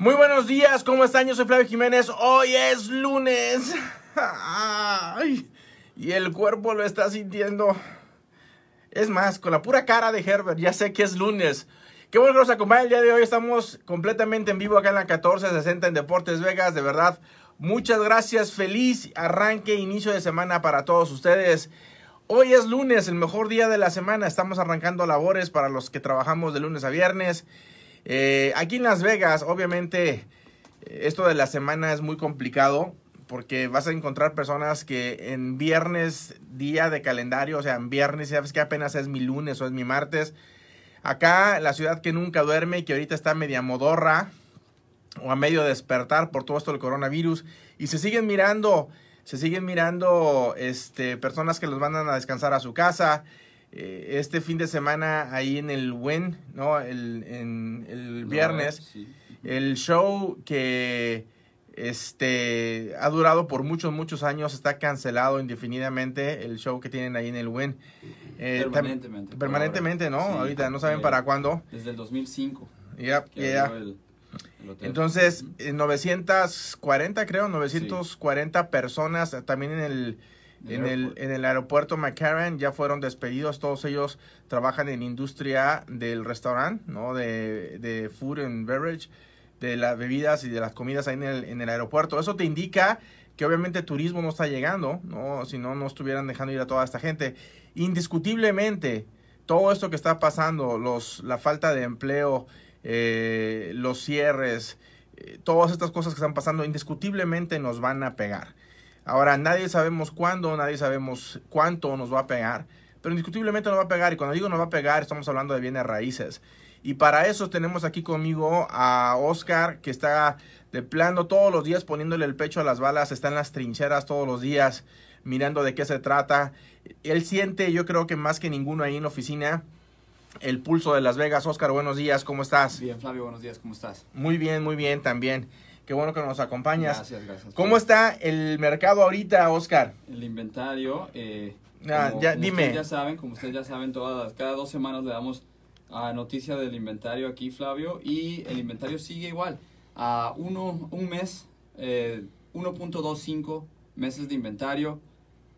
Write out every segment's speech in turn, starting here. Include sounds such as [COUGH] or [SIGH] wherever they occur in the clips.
Muy buenos días, ¿cómo están? Yo soy Flavio Jiménez. Hoy es lunes. [LAUGHS] Y el cuerpo lo está sintiendo. Es más, con la pura cara de Herbert, ya sé que es lunes. Qué bueno que nos acompaña el día de hoy. Estamos completamente en vivo acá en la 1460 en Deportes Vegas. De verdad, muchas gracias. Feliz arranque, inicio de semana para todos ustedes. Hoy es lunes, el mejor día de la semana. Estamos arrancando labores para los que trabajamos de lunes a viernes. Eh, aquí en Las Vegas, obviamente, esto de la semana es muy complicado porque vas a encontrar personas que en viernes, día de calendario, o sea, en viernes, sabes que apenas es mi lunes o es mi martes. Acá, la ciudad que nunca duerme y que ahorita está media modorra o a medio despertar por todo esto del coronavirus y se siguen mirando, se siguen mirando este, personas que los mandan a descansar a su casa. Eh, este fin de semana ahí en el WEN, ¿no? El, en el viernes, el show que este ha durado por muchos, muchos años, está cancelado indefinidamente, el show que tienen ahí en el WEN. Eh, permanentemente. Permanentemente, ¿no? Ahorita no saben para cuándo. Desde el 2005. Ya, ya. Entonces, 940, creo, 940 personas también en el en el, en el aeropuerto McCarran ya fueron despedidos, todos ellos trabajan en industria del restaurante, ¿no? De, de food and beverage, de las bebidas y de las comidas ahí en el, en el aeropuerto. Eso te indica que obviamente turismo no está llegando, ¿no? Si no, no estuvieran dejando ir a toda esta gente. Indiscutiblemente, todo esto que está pasando, los, la falta de empleo, eh, los cierres, eh, todas estas cosas que están pasando, indiscutiblemente nos van a pegar. Ahora, nadie sabemos cuándo, nadie sabemos cuánto nos va a pegar, pero indiscutiblemente nos va a pegar. Y cuando digo nos va a pegar, estamos hablando de bienes raíces. Y para eso tenemos aquí conmigo a Oscar, que está de plano todos los días poniéndole el pecho a las balas, está en las trincheras todos los días, mirando de qué se trata. Él siente, yo creo que más que ninguno ahí en la oficina, el pulso de Las Vegas. Oscar, buenos días, ¿cómo estás? Bien, Flavio, buenos días, ¿cómo estás? Muy bien, muy bien también. Qué bueno que nos acompañas. Gracias, gracias. ¿Cómo está el mercado ahorita, Oscar? El inventario, eh, ah, ya, dime. Ustedes ya saben, como ustedes ya saben, todas cada dos semanas le damos a noticia del inventario aquí, Flavio, y el inventario sigue igual. A uno, un mes, eh, 1.25 meses de inventario.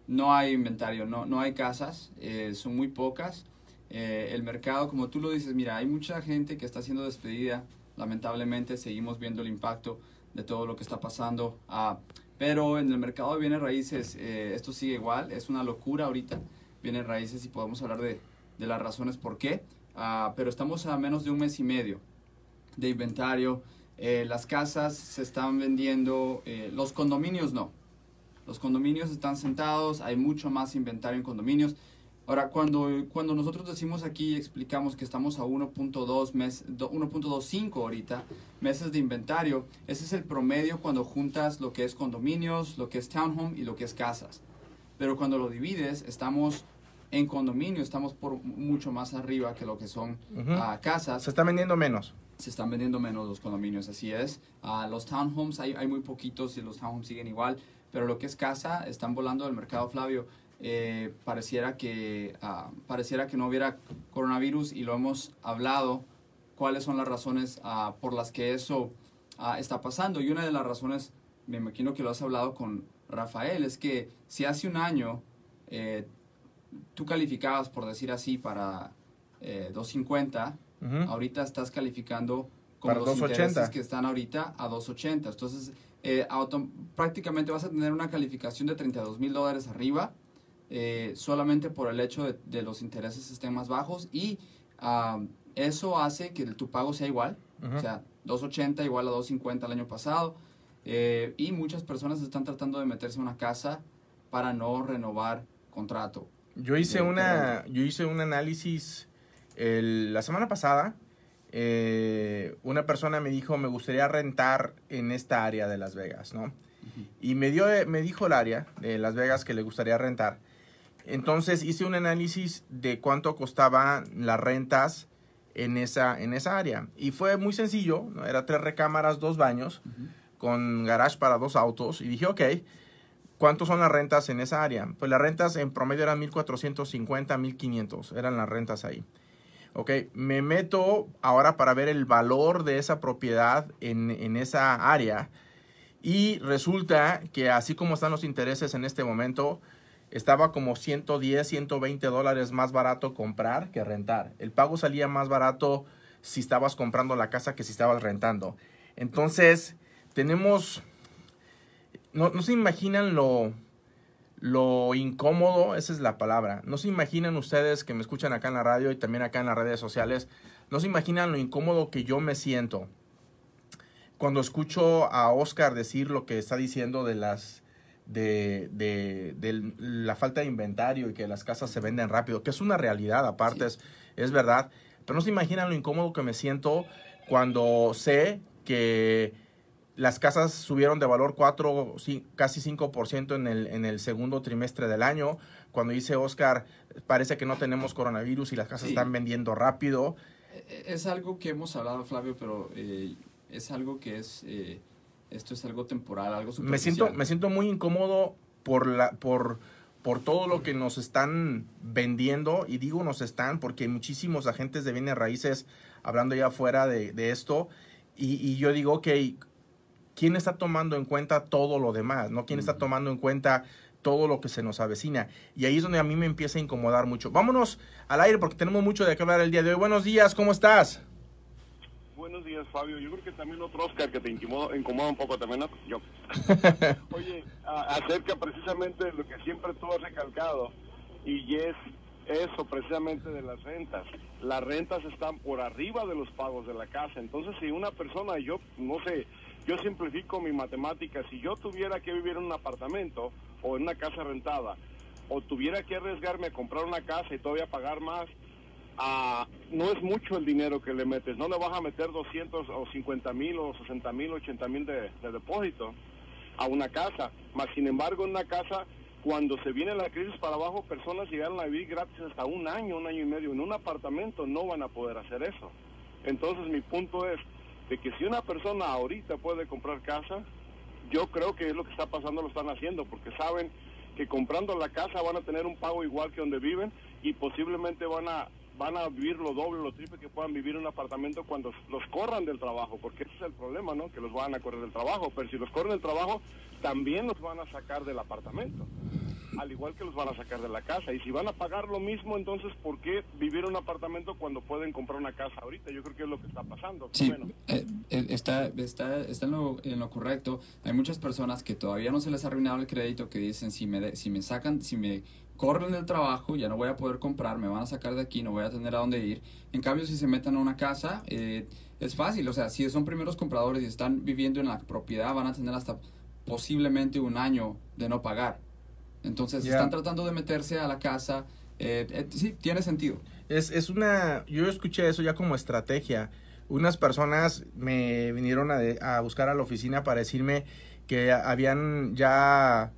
No hay inventario, no, no hay casas, eh, son muy pocas. Eh, el mercado, como tú lo dices, mira, hay mucha gente que está siendo despedida. Lamentablemente seguimos viendo el impacto de todo lo que está pasando. Ah, pero en el mercado de bienes raíces eh, esto sigue igual, es una locura ahorita, bienes raíces y podemos hablar de, de las razones por qué. Ah, pero estamos a menos de un mes y medio de inventario. Eh, las casas se están vendiendo, eh, los condominios no. Los condominios están sentados, hay mucho más inventario en condominios. Ahora, cuando, cuando nosotros decimos aquí, explicamos que estamos a 1.2 mes, 1.25 ahorita meses de inventario, ese es el promedio cuando juntas lo que es condominios, lo que es townhome y lo que es casas. Pero cuando lo divides, estamos en condominio, estamos por mucho más arriba que lo que son ah, casas. Se están vendiendo menos. Se están vendiendo menos los condominios, así es. Uh, los townhomes hay, hay muy poquitos y los townhomes siguen igual, pero lo que es casa están volando del mercado, Flavio eh, pareciera, que, uh, pareciera que no hubiera coronavirus y lo hemos hablado, cuáles son las razones uh, por las que eso está pasando. Y una de las razones, me imagino que lo has hablado con Rafael, es que si hace un año eh, tú calificabas, por decir así, para eh, 250, ahorita estás calificando con los 280. intereses que están ahorita a 280. Entonces, eh, prácticamente vas a tener una calificación de 32 mil dólares arriba eh, solamente por el hecho de, de, los intereses estén más bajos y uh, eso hace que tu pago sea igual, uh -huh. o sea, 280 igual a 250 el año pasado eh, y muchas personas están tratando de meterse en una casa para no renovar contrato. Yo hice, una, yo hice un análisis el, la semana pasada. Eh, una persona me dijo, me gustaría rentar en esta área de Las Vegas, ¿no? Uh -huh. Y me, dio, me dijo el área de Las Vegas que le gustaría rentar. Entonces hice un análisis de cuánto costaban las rentas en esa, en esa área. Y fue muy sencillo, ¿no? Era tres recámaras, dos baños, uh -huh. con garage para dos autos. Y dije, ok, ¿cuántos son las rentas en esa área? Pues las rentas en promedio eran 1.450, 1.500, eran las rentas ahí. Ok, me meto ahora para ver el valor de esa propiedad en, en esa área y resulta que así como están los intereses en este momento, estaba como 110, 120 dólares más barato comprar que rentar. El pago salía más barato si estabas comprando la casa que si estabas rentando. Entonces, tenemos, no, no se imaginan lo, lo incómodo, esa es la palabra. No se imaginan ustedes que me escuchan acá en la radio y también acá en las redes sociales, no se imaginan lo incómodo que yo me siento cuando escucho a Oscar decir lo que está diciendo de las de, de, la falta de inventario y que las casas se venden rápido, que es una realidad aparte, es, es verdad, pero no se imaginan lo incómodo que me siento cuando sé que las casas subieron de valor 4, casi 5% en el, en el segundo trimestre del año. Cuando dice Oscar, parece que no tenemos coronavirus y las casas están vendiendo rápido. E, e, es algo que hemos hablado, Flavio, pero eh, es algo que es, eh, esto es algo temporal, algo me siento Me siento muy incómodo por, la, por, por todo lo que nos están vendiendo, y digo nos están porque hay muchísimos agentes de bienes raíces hablando ya fuera de, de esto, y, y, yo digo, ok, ¿quién está tomando en cuenta todo lo demás? ¿no? ¿Quién está tomando en cuenta todo lo que se nos avecina? Y ahí es donde a mí me empieza a incomodar mucho. Vámonos al aire porque tenemos mucho de qué hablar el día de hoy. Buenos días, ¿cómo estás? Buenos días, Fabio. Yo creo que también otro Oscar que te incomoda, incomoda un poco también, ¿no? yo. [LAUGHS] Oye, acerca precisamente de lo que siempre tú has recalcado, y es eso precisamente de las rentas. Las rentas están por arriba de los pagos de la casa. Entonces, si una persona, yo no sé, yo simplifico mi matemática, si yo tuviera que vivir en un apartamento o en una casa rentada, o tuviera que arriesgarme a comprar una casa y todavía pagar más, no es mucho el dinero que le metes, no le vas a meter 200 o 50 mil o 60 mil, 80 mil de, depósito a una casa, más sin embargo en una casa cuando se viene la crisis para abajo, personas llegaron a vivir gratis hasta un año, un año y medio. En un apartamento no van a poder hacer eso. Entonces mi punto es de que si una persona ahorita puede comprar casa, yo creo que es lo que está pasando, lo están haciendo, porque saben que comprando la casa van a tener un pago igual que donde viven y posiblemente van a van a vivir lo doble, lo triple que puedan vivir en un apartamento cuando los corran del trabajo, porque ese es el problema, ¿no? Que los van a correr del trabajo, pero si los corren del trabajo, también los van a sacar del apartamento, al igual que los van a sacar de la casa. Y si van a pagar lo mismo, entonces, ¿por qué vivir en un apartamento cuando pueden comprar una casa ahorita? Yo creo que es lo que está pasando. Sí, eh, eh, está, está, está en, lo, en lo correcto. Hay muchas personas que todavía no se les ha arruinado el crédito, que dicen, si me, si me sacan, si me corren del trabajo, ya no voy a poder comprar, me van a sacar de aquí, no voy a tener a dónde ir. En cambio, si se meten a una casa, eh, es fácil, o sea, si son primeros compradores y están viviendo en la propiedad, van a tener hasta posiblemente un año de no pagar. Entonces, están tratando de meterse a la casa. Eh, eh, sí, tiene sentido. Es, es una, yo escuché eso ya como estrategia. Unas personas me vinieron a, a buscar a la oficina para decirme que habían ya,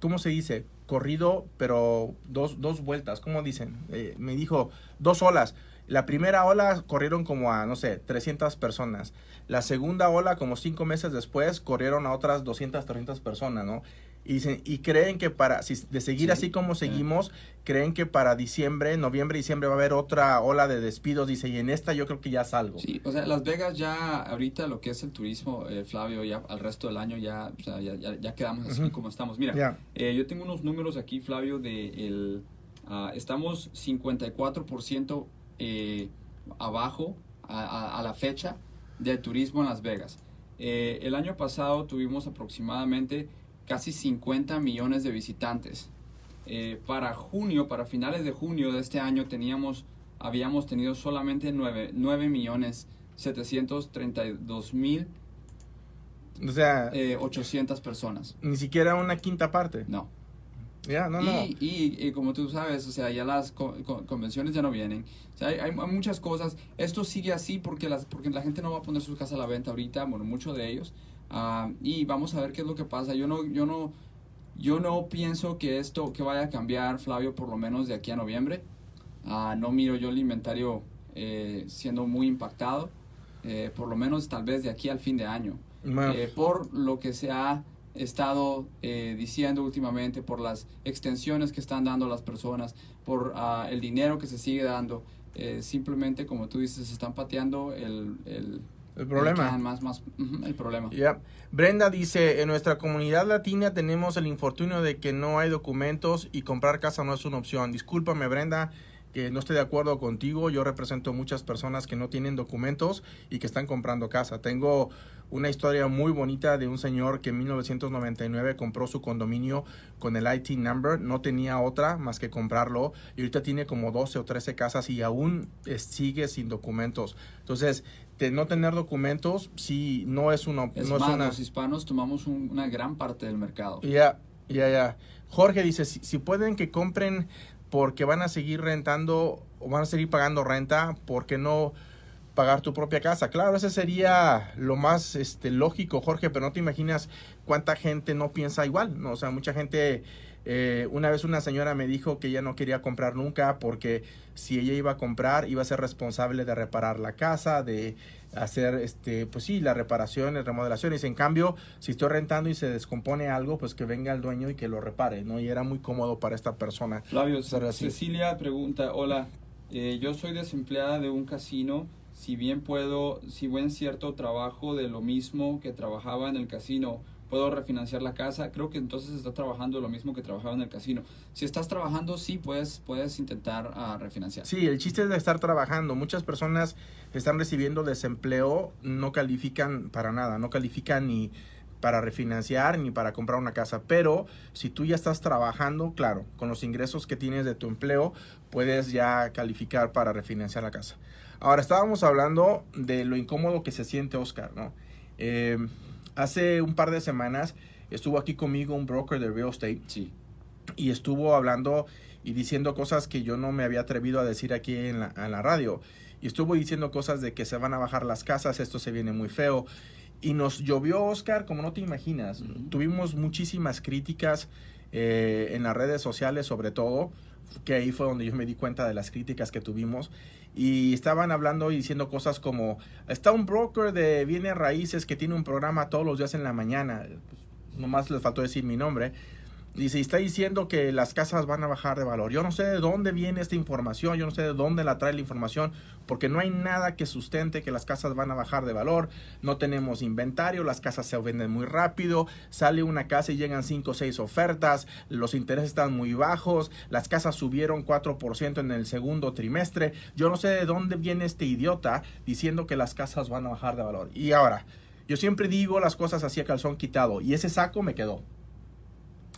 ¿cómo se dice? Corrido, pero dos, dos vueltas, ¿cómo dicen? Eh, me dijo dos olas. La primera ola corrieron como a, no sé, 300 personas. La segunda ola, como cinco meses después, corrieron a otras 200, 300 personas, ¿no? Y, y creen que para, si, de seguir así como seguimos, creen que para diciembre, noviembre, diciembre va a haber otra ola de despidos, dice, y en esta yo creo que ya salgo. Sí, o sea, Las Vegas ya, ahorita lo que es el turismo, eh, Flavio, ya al resto del año ya, o sea, ya, ya, quedamos así como estamos. Mira, eh, yo tengo unos números aquí, Flavio, de el, uh, estamos 54% eh, abajo a, a, la fecha del turismo en Las Vegas. Eh, el año pasado tuvimos aproximadamente casi 50 millones de visitantes. Eh, para junio, para finales de junio de este año, teníamos, habíamos tenido solamente 9, 9 millones 732 mil o sea, 800 personas. Ni siquiera una quinta parte. No. Ya, no, y, no. Y, como tú sabes, o sea, ya las convenciones ya no vienen. O sea, hay, hay, muchas cosas. Esto sigue así porque, las, porque la gente no va a poner sus casas a la venta ahorita, bueno, muchos de ellos. Ah, y vamos a ver qué es lo que pasa. Yo no, yo no, yo no pienso que esto que vaya a cambiar, Flavio, por lo menos de aquí a noviembre. Ah, no miro yo el inventario eh, siendo muy impactado, eh, por lo menos tal vez de aquí al fin de año. Eh, por lo que se ha estado diciendo últimamente, por las extensiones que están dando las personas, por ah, el dinero que se sigue dando. eh, simplemente, como tú dices, están pateando el, el, el problema. más, más, el problema. Ya. Brenda dice, en nuestra comunidad latina tenemos el infortunio de que no hay documentos y comprar casa no es una opción. Discúlpame, Brenda, que no estoy de acuerdo contigo. Yo represento muchas personas que no tienen documentos y que están comprando casa. Tengo una historia muy bonita de un señor que en 1999 compró su condominio con el IT number, no tenía otra más que comprarlo y ahorita tiene como 12 o 13 casas y aún eh, sigue sin documentos. Entonces, de no tener documentos, sí, no es una... Es no es más, una los hispanos tomamos un- una gran parte del mercado. ya, ya, ya. Jorge dice, si, si pueden que compren porque van a seguir rentando o van a seguir pagando renta, ¿por qué no pagar tu propia casa? Claro, ese sería lo más este, lógico, Jorge, pero no te imaginas cuánta gente no piensa igual, ¿no? O sea, mucha gente... eh, una vez una señora me dijo que ella no quería comprar nunca porque si ella iba a comprar iba a ser responsable de reparar la casa, de hacer este pues sí las reparaciones remodelaciones. En cambio si estoy rentando y se descompone algo pues que venga el dueño y que lo repare no y era muy cómodo para esta persona. Flavio. Cecilia pregunta, hola, eh, yo soy desempleada de un casino, si bien puedo, si buen cierto trabajo de lo mismo que trabajaba en el casino, puedo refinanciar la casa, creo que entonces está trabajando lo mismo que trabajaba en el casino. Si estás trabajando, sí, puedes, puedes intentar ah, refinanciar. sí el chiste es de estar trabajando muchas personas están recibiendo desempleo no califican para nada no califican ni para refinanciar ni para comprar una casa pero si tú ya estás trabajando claro con los ingresos que tienes de tu empleo puedes ya calificar para refinanciar la casa ahora estábamos hablando de lo incómodo que se siente Oscar no Eh, hace un par de semanas estuvo aquí conmigo un broker de real estate Sí, y estuvo hablando y diciendo cosas que yo no me había atrevido a decir aquí en la, en la radio. Y estuvo diciendo cosas de que se van a bajar las casas, esto se viene muy feo. Y nos llovió, Oscar, como no te imaginas. Tuvimos muchísimas críticas eh, en las redes sociales, sobre todo, que ahí fue donde yo me di cuenta de las críticas que tuvimos. Y estaban hablando y diciendo cosas como, está un broker de bienes raíces que tiene un programa todos los días en la mañana. Pues, nomás les faltó decir mi nombre. Dice, está diciendo que las casas van a bajar de valor. Yo no sé de dónde viene esta información, yo no sé de dónde la trae la información, porque no hay nada que sustente que las casas van a bajar de valor. No tenemos inventario, las casas se venden muy rápido, sale una casa y llegan 5 o 6 ofertas, los intereses están muy bajos, las casas subieron 4% en el segundo trimestre. Yo no sé de dónde viene este idiota diciendo que las casas van a bajar de valor. Y ahora, yo siempre digo las cosas así a calzón quitado, y ese saco me quedó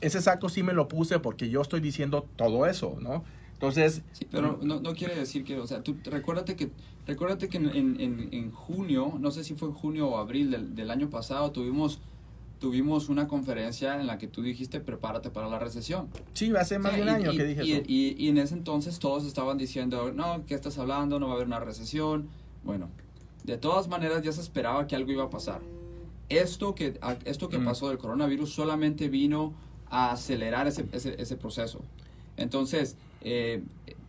ese saco sí me lo puse porque yo estoy diciendo todo eso, ¿no? Entonces, sí, pero no, no quiere decir que, o sea, tú recuérdate que, recuérdate que en, en, en- junio, no sé si fue en junio o abril del, del año pasado, tuvimos, tuvimos una conferencia en la que tú dijiste prepárate para la recesión. sí, hace más de un y- año y, que dije y, eso. y- y en ese entonces todos estaban diciendo, no, ¿qué estás hablando? No va a haber una recesión. Bueno, de todas maneras ya se esperaba que algo iba a pasar. Esto que, esto que Mm. pasó del coronavirus solamente vino a acelerar ese, proceso. Entonces, eh,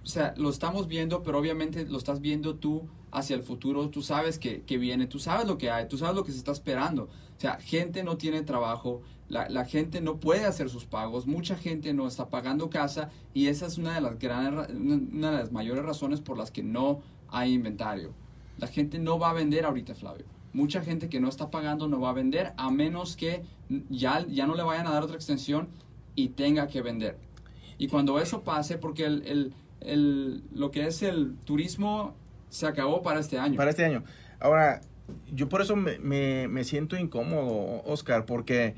o sea, lo estamos viendo, pero obviamente lo estás viendo tú hacia el futuro, tú sabes que, viene, tú sabes lo que hay, tú sabes lo que se está esperando. O sea, gente no tiene trabajo, la, gente no puede hacer sus pagos, mucha gente no está pagando casa y esa es una de las una una de las mayores razones por las que no hay inventario. La gente no va a vender ahorita, Flavio. Mucha gente que no está pagando no va a vender a menos que ya, ya no le vayan a dar otra extensión y tenga que vender. Y cuando eso pase, porque el, el, el- lo que es el turismo se acabó para este año. Para este año. Ahora, yo por eso me, me- me siento incómodo, Oscar, porque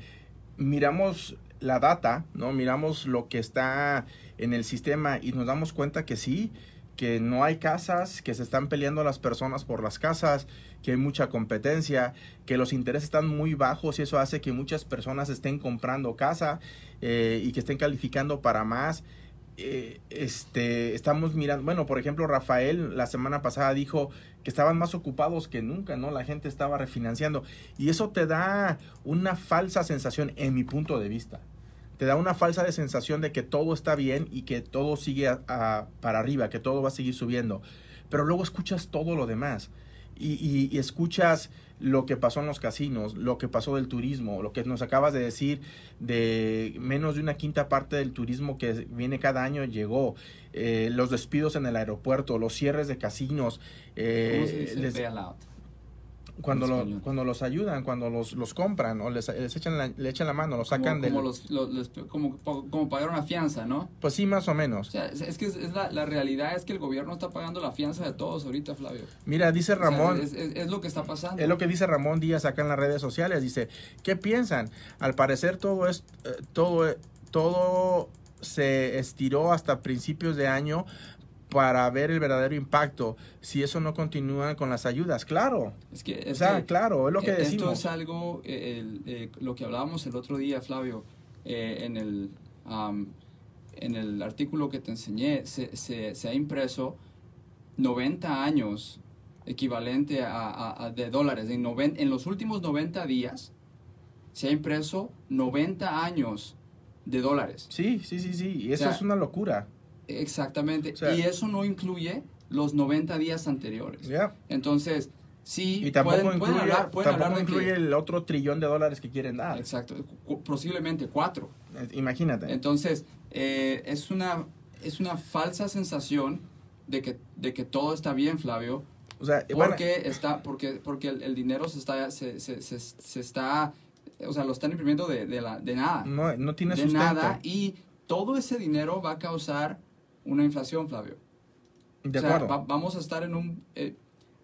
miramos la data, ¿no? Miramos lo que está en el sistema y nos damos cuenta que sí, que no hay casas, que se están peleando las personas por las casas, que hay mucha competencia, que los intereses están muy bajos y eso hace que muchas personas estén comprando casa eh, y que estén calificando para más. Eh, este, estamos mirando, bueno, por ejemplo, Rafael la semana pasada dijo que estaban más ocupados que nunca, ¿no? La gente estaba refinanciando y eso te da una falsa sensación en mi punto de vista. Te da una falsa de sensación de que todo está bien y que todo sigue a- a- para arriba, que todo va a seguir subiendo. Pero luego escuchas todo lo demás y, y, escuchas lo que pasó en los casinos, lo que pasó del turismo, lo que nos acabas de decir de menos de una quinta parte del turismo que viene cada año llegó, eh, los despidos en el aeropuerto, los cierres de casinos. Eh, ¿Cómo se dice? les-. Cuando, lo- cuando los ayudan, cuando los, los compran o les, les echan la, le echan la mano, los sacan como, del... como, los, los- los- como, como pagar una fianza, ¿no? Pues sí, más o O menos. sea, es, que es, es la, la realidad es que el gobierno está pagando la fianza de todos ahorita, Flavio. Mira, dice O sea, Ramón, es, es- es lo que está pasando. Es lo que dice Ramón Díaz acá en las redes sociales. Dice, ¿qué piensan? Al parecer todo es eh, todo todo se estiró hasta principios de año para ver el verdadero impacto. Si eso no continúa con las ayudas, claro. Es que, O sea, que, claro, es lo que Esto decimos. es algo, eh, el, eh, lo que hablábamos el otro día, Flavio, eh, en, el, am, en el artículo que te enseñé, se, se, se ha impreso 90 años equivalente a, a- a- de dólares. En, noven- en los últimos 90 días se ha impreso 90 años de dólares. Sí, sí, sí, sí. Y eso O sea, es una locura. Exactamente. O sea- y eso no incluye los 90 días anteriores. Entonces, sí, Y tampoco pueden, pueden incluye, hablar, pueden tampoco hablar de que- incluye el otro trillón de dólares que quieren dar. Exacto, posiblemente cuatro. Imagínate. Entonces, eh, es, una, es una falsa sensación de que, de que todo está bien, Flavio, o sea, bueno, porque, está, porque, porque el, el dinero se está, se, se, se, se está, o sea, lo están imprimiendo de, de, la, de nada. no, no tiene de sustento. nada. Y todo ese dinero va a causar una inflación, Flavio. De o sea, acuerdo. va- vamos a estar en un... eh,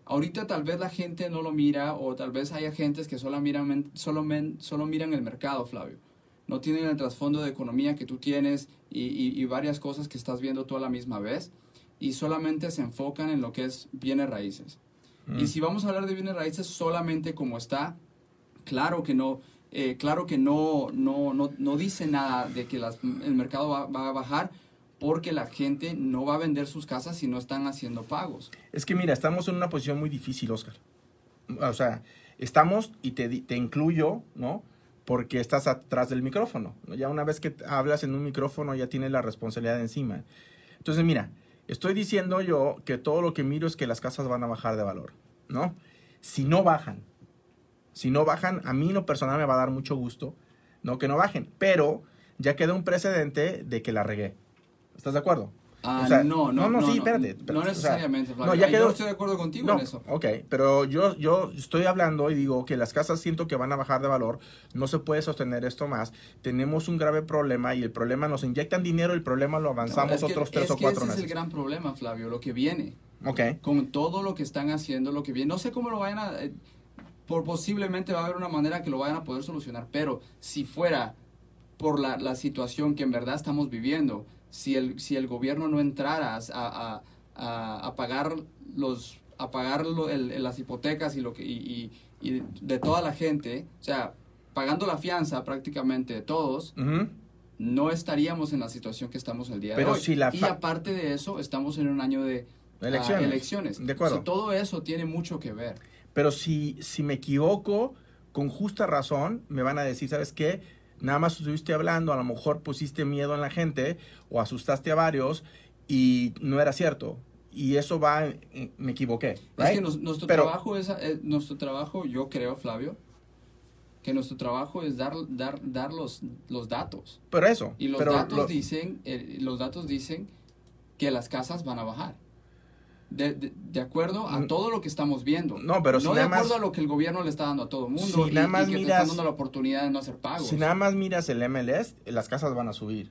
ahorita tal vez la gente no lo mira o tal vez haya gentes que solo miran, solo, men- solo miran el mercado, Flavio. No tienen el trasfondo de economía que tú tienes y, y- y varias cosas que estás viendo tú a la misma vez y solamente se enfocan en lo que es bienes raíces. Mm. Y si vamos a hablar de bienes raíces solamente como está, claro que no, eh, claro que no, no, no, no dice nada de que las- el mercado va, va a bajar porque la gente no va a vender sus casas si no están haciendo pagos. Es que mira, estamos en una posición muy difícil, Oscar. O sea, estamos, y te, te incluyo, ¿no? Porque estás atrás del micrófono. ¿no? Ya una vez que hablas en un micrófono ya tienes la responsabilidad encima. Entonces, mira, estoy diciendo yo que todo lo que miro es que las casas van a bajar de valor, ¿no? Si no bajan, si no bajan, a mí en lo personal me va a dar mucho gusto, ¿no? Que no bajen. Pero ya queda un precedente de que la regué. ¿Estás de acuerdo? Ah, O sea, no, no, no, no, sí, no, espérate, No, espérate, o sea, necesariamente, Flavio. no, ya quedó- Yo estoy de acuerdo contigo No, en eso. ok, pero yo, yo estoy hablando y digo que las casas siento que van a bajar de valor, no se puede sostener esto más, tenemos un grave problema y el problema nos inyectan dinero, el problema lo avanzamos No, es que- otros tres es o que cuatro ese meses. es el gran problema, Flavio, lo que viene. Ok, con todo lo que están haciendo, lo que viene. No sé cómo lo vayan a... eh, por posiblemente va a haber una manera que lo vayan a poder solucionar, pero si fuera por la, la situación que en verdad estamos viviendo, si el, si el gobierno no entrara a, a, a, a pagar los a pagar lo- el- el- las hipotecas y lo que y, y- y de toda la gente, o sea, pagando la fianza prácticamente de todos, no estaríamos en la situación que estamos el día Pero de hoy. si la y aparte de eso, estamos en un año de ah, Elecciones. elecciones. De acuerdo. O sea, todo eso tiene mucho que ver. pero si, si me equivoco, con justa razón, me van a decir, ¿sabes qué? Nada más estuviste hablando, a lo mejor pusiste miedo en la gente o asustaste a varios y no era cierto. Y eso va, en- me equivoqué. Es que nos- nuestro Pero- trabajo es, eh, nuestro trabajo, yo creo, Flavio, que nuestro trabajo es dar, dar, dar los, los datos. Pero eso. Y los pero datos lo- dicen, eh, los datos dicen que las casas van a bajar. De, de- de acuerdo a Mm. todo lo que estamos viendo. No, pero si no de nada más- acuerdo a lo que el gobierno le está dando a todo el mundo Si y, nada más y que te miras- están dando la oportunidad de no hacer pagos. Si nada más miras el MLS, las casas van a subir.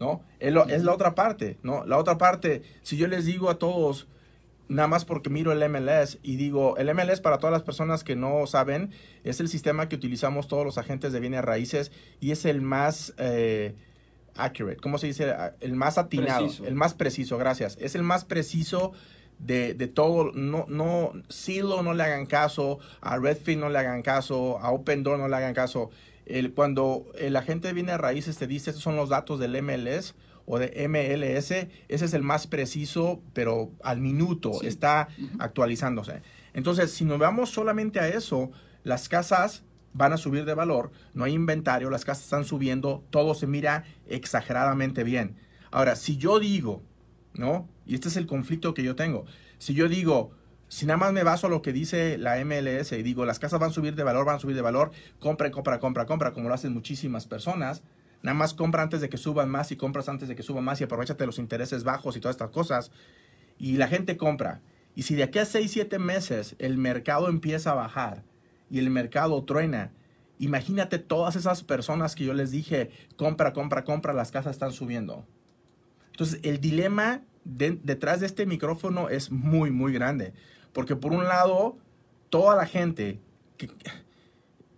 ¿No? Es, lo- es la otra parte, ¿no? La otra parte, si yo les digo a todos, nada más porque miro el MLS y digo, el MLS para todas las personas que no saben, es el sistema que utilizamos todos los agentes de bienes raíces y es el más eh, accurate, ¿cómo se dice? El más atinado, Preciso. el más preciso, gracias. Es el más preciso de, de todo, no, no, Silo no le hagan caso, a Redfin no le hagan caso, a Open Door no le hagan caso. El, cuando el agente de bienes raíces te dice, estos son los datos del MLS o de MLS, ese es el más preciso, pero al minuto Sí. está actualizándose. Entonces, si nos vamos solamente a eso, las casas van a subir de valor, no hay inventario, las casas están subiendo, todo se mira exageradamente bien. Ahora, si yo digo, ¿no? Y este es el conflicto que yo tengo. Si yo digo, Si nada más me baso a lo que dice la MLS y digo, las casas van a subir de valor, van a subir de valor, compra, compra, compra, compra, como lo hacen muchísimas personas, nada más compra antes de que suban más y compras antes de que suban más y aprovechate los intereses bajos y todas estas cosas. Y la gente compra. Y si de aquí a 6, 7 meses el mercado empieza a bajar y el mercado truena, imagínate todas esas personas que yo les dije, compra, compra, compra, las casas están subiendo. Entonces, el dilema detrás de este micrófono es muy, muy grande. Porque por un lado, toda la gente, que,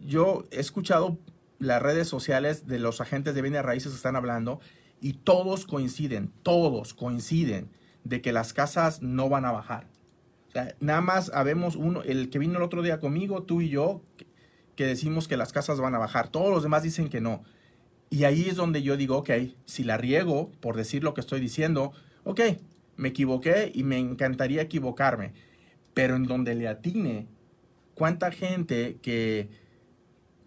yo he escuchado las redes sociales de los agentes de bienes raíces que están hablando y todos coinciden, todos coinciden de que las casas no van a bajar. Nada más habemos uno, el que vino el otro día conmigo, tú y yo, que decimos que las casas van a bajar. Todos los demás dicen que no. Y ahí es donde yo digo, ok, si la riego por decir lo que estoy diciendo, ok, me equivoqué y me encantaría equivocarme. Pero en donde le atine, ¿cuánta gente que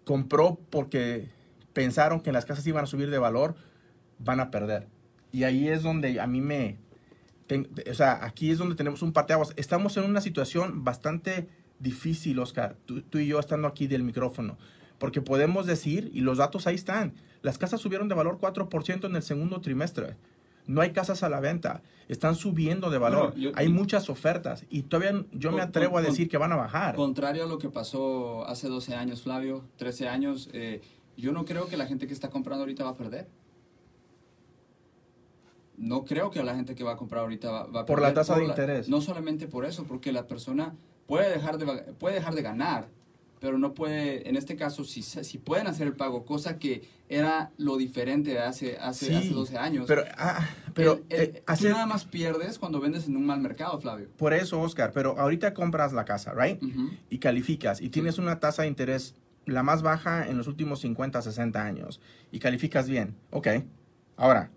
compró porque pensaron que las casas iban a subir de valor, van a perder? Y ahí es donde a mí me... o sea, aquí es donde tenemos un parteaguas. Estamos en una situación bastante difícil, Oscar, tú, y yo estando aquí del micrófono, porque podemos decir, y los datos ahí están, las casas subieron de valor 4% en el segundo trimestre. No hay casas a la venta, están subiendo de valor. hay muchas ofertas y todavía yo me atrevo a decir que van a bajar. Contrario a lo que pasó hace 12 años, Flavio, 13 años, eh, yo no creo que la gente que está comprando ahorita va a perder. No creo que la gente que va a comprar ahorita va, a perder. Por la tasa de interés. No solamente por eso, porque la persona puede dejar de, puede dejar de ganar, pero no puede, en este caso, si, si pueden hacer el pago, cosa que era lo diferente de hace, hace, hace 12 años. Pero, ah, pero eh, nada más pierdes cuando vendes en un mal mercado, Flavio. Por eso, Oscar, pero ahorita compras la casa, ¿right? Y calificas y tienes una tasa de interés la más baja en los últimos 50, 60 años y calificas bien. Ok, ahora,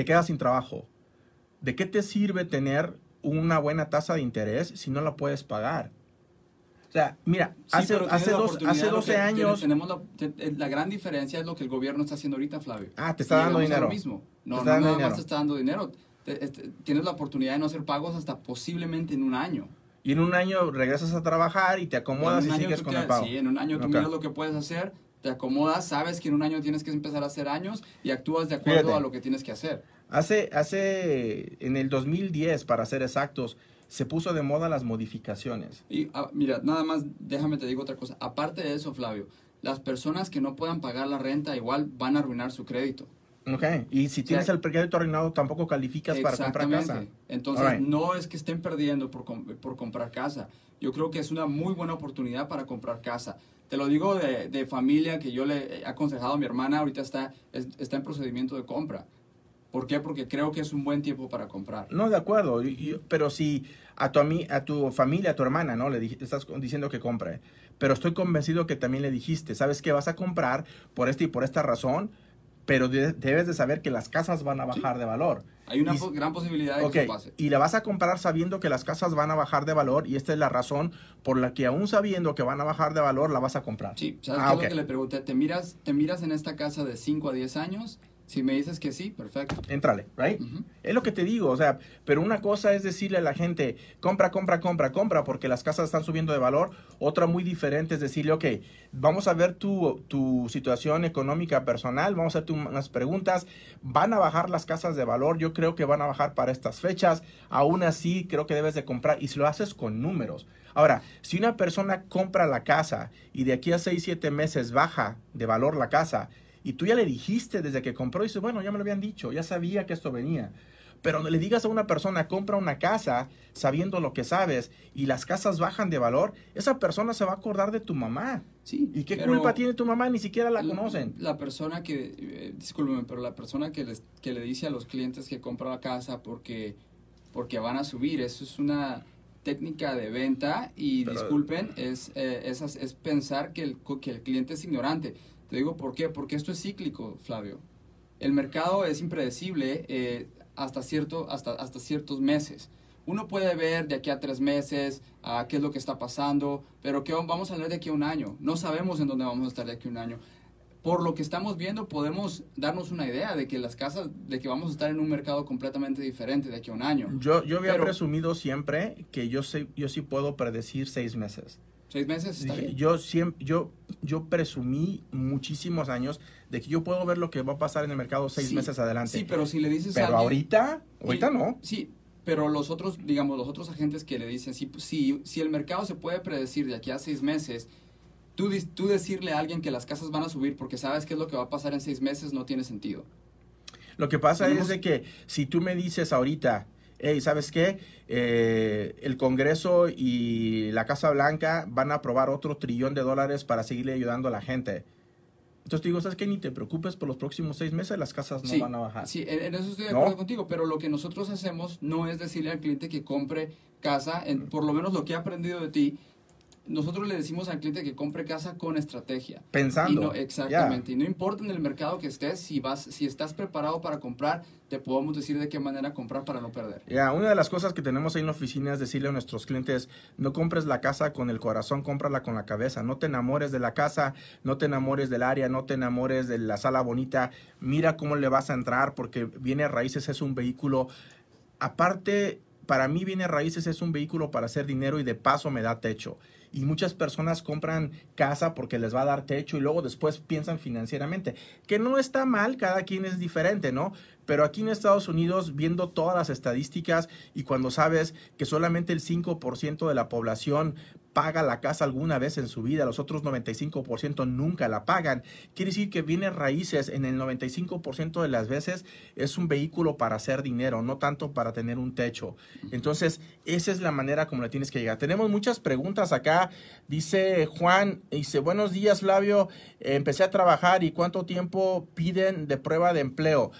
te quedas sin trabajo. ¿De qué te sirve tener una buena tasa de interés si no la puedes pagar. O sea, mira, hace, hace, dos, hace 12 años... Tenemos la, gran diferencia es lo que el gobierno está haciendo ahorita, Flavio. Ah, te está dando dinero. mismo. No, no nada más te está dando dinero. Este, tienes la oportunidad de no hacer pagos hasta posiblemente en un año. Y en un año regresas a trabajar y te acomodas y sigues con el pago. Sí, en un año tú miras lo que puedes hacer, te acomodas, sabes que en un año tienes que empezar a hacer años y actúas de acuerdo a lo que tienes que hacer. Hace, hace, en el 2010, para ser exactos, se puso de moda las modificaciones. Y ah, mira, nada más, déjame te digo otra cosa. Aparte de eso, Flavio, las personas que no puedan pagar la renta igual van a arruinar su crédito. Ok, y si tienes el crédito arruinado tampoco calificas para comprar casa. Entonces, no es que estén perdiendo por, por comprar casa. Yo creo que es una muy buena oportunidad para comprar casa. Te lo digo de, de familia que yo le he aconsejado a mi hermana, ahorita está, está en procedimiento de compra. ¿Por qué? Porque creo que es un buen tiempo para comprar. No, de acuerdo. pero si a tu, a tu familia, a tu hermana, ¿no? Le estás diciendo que compre. Pero estoy convencido que también le dijiste, ¿sabes qué? Vas a comprar por esta y por esta razón, pero debes de saber que las casas van a bajar de valor. Hay una gran posibilidad de que eso pase. Y la vas a comprar sabiendo que las casas van a bajar de valor y esta es la razón por la que aún sabiendo que van a bajar de valor, la vas a comprar. Sí, ¿sabes ah, qué es lo que le pregunté? ¿Te miras, ¿Te miras en esta casa de 5 a 10 años? Si me dices que sí, perfecto. Entrale, right? Es lo que te digo, o sea, pero una cosa es decirle a la gente, compra, compra, compra, compra, porque las casas están subiendo de valor. Otra muy diferente es decirle, ok, vamos a ver tu, tu situación económica personal, vamos a hacerte unas preguntas, van a bajar las casas de valor, yo creo que van a bajar para estas fechas, aún así creo que debes de comprar y si lo haces con números. Ahora, si una persona compra la casa y de aquí a 6, 7 meses baja de valor la casa, y tú ya le dijiste desde que compró, y dice, bueno, ya me lo habían dicho, ya sabía que esto venía. Pero le digas a una persona, compra una casa sabiendo lo que sabes y las casas bajan de valor, esa persona se va a acordar de tu mamá. Sí. ¿Y qué culpa tiene tu mamá? Ni siquiera la, conocen. La persona que, eh, discúlpeme, pero la persona que, les, que le dice a los clientes que compra la casa porque, porque van a subir, eso es una técnica de venta y disculpen, es, eh, es, es, pensar que el, que el cliente es ignorante. Te digo por qué, porque esto es cíclico, Flavio. El mercado es impredecible eh, hasta, cierto, hasta, hasta ciertos meses. Uno puede ver de aquí a tres meses a qué es lo que está pasando, pero ¿qué vamos a ver de aquí a un año? No sabemos en dónde vamos a estar de aquí a un año. por lo que estamos viendo podemos darnos una idea de que las casas, de que vamos a estar en un mercado completamente diferente de aquí a un año. Yo, yo había Pero- presumido siempre que yo, sé, yo sí puedo predecir seis meses. ¿Seis meses? Está bien. yo siempre, yo, yo presumí muchísimos años de que yo puedo ver lo que va a pasar en el mercado seis Sí, meses adelante. Sí, pero si le dices a Pero alguien- ahorita, ahorita Sí, no. Sí, pero los otros, digamos, los otros agentes que le dicen, si, si, si el mercado se puede predecir de aquí a seis meses, tú, tú decirle a alguien que las casas van a subir porque sabes qué es lo que va a pasar en seis meses no tiene sentido. Lo que pasa Tenemos- es de que si tú me dices ahorita, hey, ¿sabes qué? Eh, el Congreso y la Casa Blanca van a aprobar otro trillón de dólares para seguirle ayudando a la gente. Entonces te digo, ¿sabes qué? Ni te preocupes por los próximos seis meses, las casas no sí, van a bajar. Sí, en, eso estoy de ¿No? acuerdo contigo, pero lo que nosotros hacemos no es decirle al cliente que compre casa, en, por lo menos lo que he aprendido de ti, nosotros le decimos al cliente que compre casa con estrategia. Pensando. Y no, exactamente. Y no importa en el mercado que estés, si vas, si estás preparado para comprar, te podemos decir de qué manera comprar para no perder. Ya, una de las cosas que tenemos ahí en la oficina es decirle a nuestros clientes, no compres la casa con el corazón, cómprala con la cabeza. No te enamores de la casa, no te enamores del área, no te enamores de la sala bonita. Mira cómo le vas a entrar porque Viene Raíces es un vehículo, aparte, para mí Viene Raíces es un vehículo para hacer dinero y de paso me da techo. Y muchas personas compran casa porque les va a dar techo y luego después piensan financieramente. Que no está mal, cada quien es diferente, ¿no? Pero aquí en Estados Unidos, viendo todas las estadísticas y cuando sabes que solamente el 5% de la población paga la casa alguna vez en su vida, los otros 95% nunca la pagan, quiere decir que viene raíces en el 95% de las veces es un vehículo para hacer dinero, no tanto para tener un techo. Entonces, esa es la manera como le tienes que llegar. Tenemos muchas preguntas acá. Dice Juan, dice, buenos días Flavio, empecé a trabajar y cuánto tiempo piden de prueba de empleo.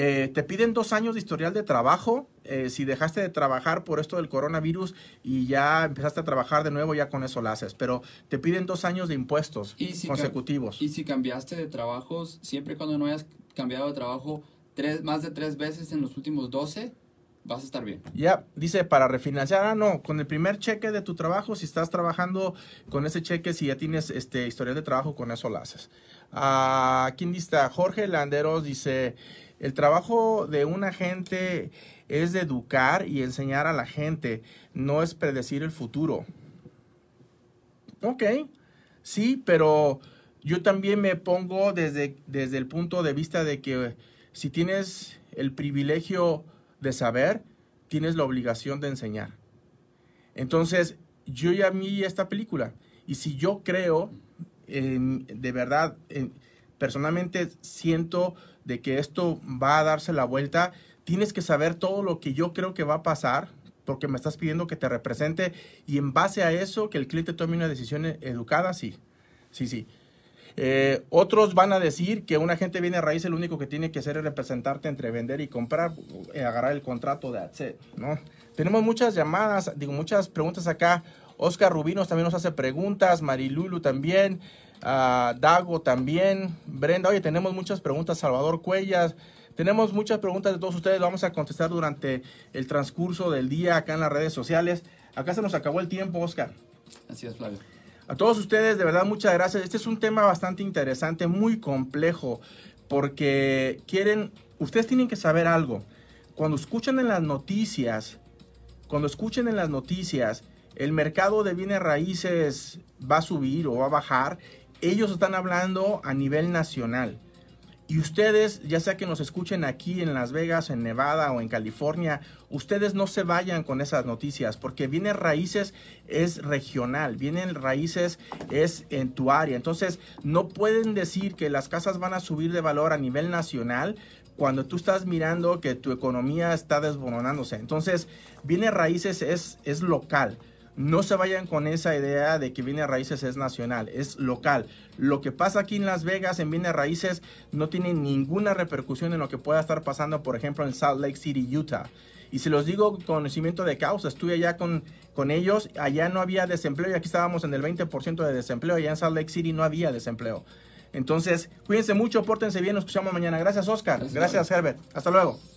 Eh, te piden dos años de historial de trabajo. eh, si dejaste de trabajar por esto del coronavirus y ya empezaste a trabajar de nuevo, ya con eso lo haces. Pero te piden dos años de impuestos Y si consecutivos. Y si cambiaste de trabajos, siempre y cuando no hayas cambiado de trabajo tres, más de tres veces en los últimos 12, vas a estar bien. Ya, dice para refinanciar, ah, no, con el primer cheque de tu trabajo, si estás trabajando con ese cheque, si ya tienes este historial de trabajo, con eso lo haces. Ah, ¿Quién dice? Jorge Landeros dice, el trabajo de un agente es educar y enseñar a la gente, no es predecir el futuro. Ok, sí, pero yo también me pongo desde, desde el punto de vista de que si tienes el privilegio de saber, tienes la obligación de enseñar. Entonces, yo ya vi esta película y si yo creo, en- de verdad, en- personalmente siento de que esto va a darse la vuelta, tienes que saber todo lo que yo creo que va a pasar porque me estás pidiendo que te represente y en base a eso que el cliente tome una decisión e- educada, sí, sí, sí. Eh, otros van a decir que un agente viene a raíz, el único que tiene que hacer es representarte entre vender y comprar, eh, agarrar el contrato, that's it, ¿no? Tenemos muchas llamadas, digo, muchas preguntas acá. Oscar Rubinos también nos hace preguntas, Marilulu también, ah, Dago también, Brenda, oye, tenemos muchas preguntas, Salvador Cuellas, tenemos muchas preguntas de todos ustedes, vamos a contestar durante el transcurso del día acá en las redes sociales. Acá se nos acabó el tiempo, Oscar. Así es, Flavio. A todos ustedes, de verdad, muchas gracias. Este es un tema bastante interesante, muy complejo, porque quieren, ustedes tienen que saber algo. Cuando escuchan en las noticias, cuando escuchen en las noticias, el mercado de bienes raíces va a subir o va a bajar, ellos están hablando a nivel nacional. Y ustedes, ya sea que nos escuchen aquí en Las Vegas, en Nevada o en California, ustedes no se vayan con esas noticias, porque Viene Raíces es regional, Vienen Raíces es en tu área. Entonces, no pueden decir que las casas van a subir de valor a nivel nacional cuando tú estás mirando que tu economía está desboronándose. Entonces, Viene Raíces es, es local. No se vayan con esa idea de que Viene Raíces es nacional, es local. Lo que pasa aquí en Las Vegas en Viene Raíces no tiene ninguna repercusión en lo que pueda estar pasando, por ejemplo, en Salt Lake City, Utah. Y si los digo con conocimiento de causa, estuve allá con, con ellos, allá no había desempleo y aquí estábamos en el 20% de desempleo, allá en Salt Lake City no había desempleo. Entonces, cuídense mucho, pórtense bien, nos escuchamos mañana. Gracias, Oscar. Gracias. Gracias, Herbert. Hasta luego.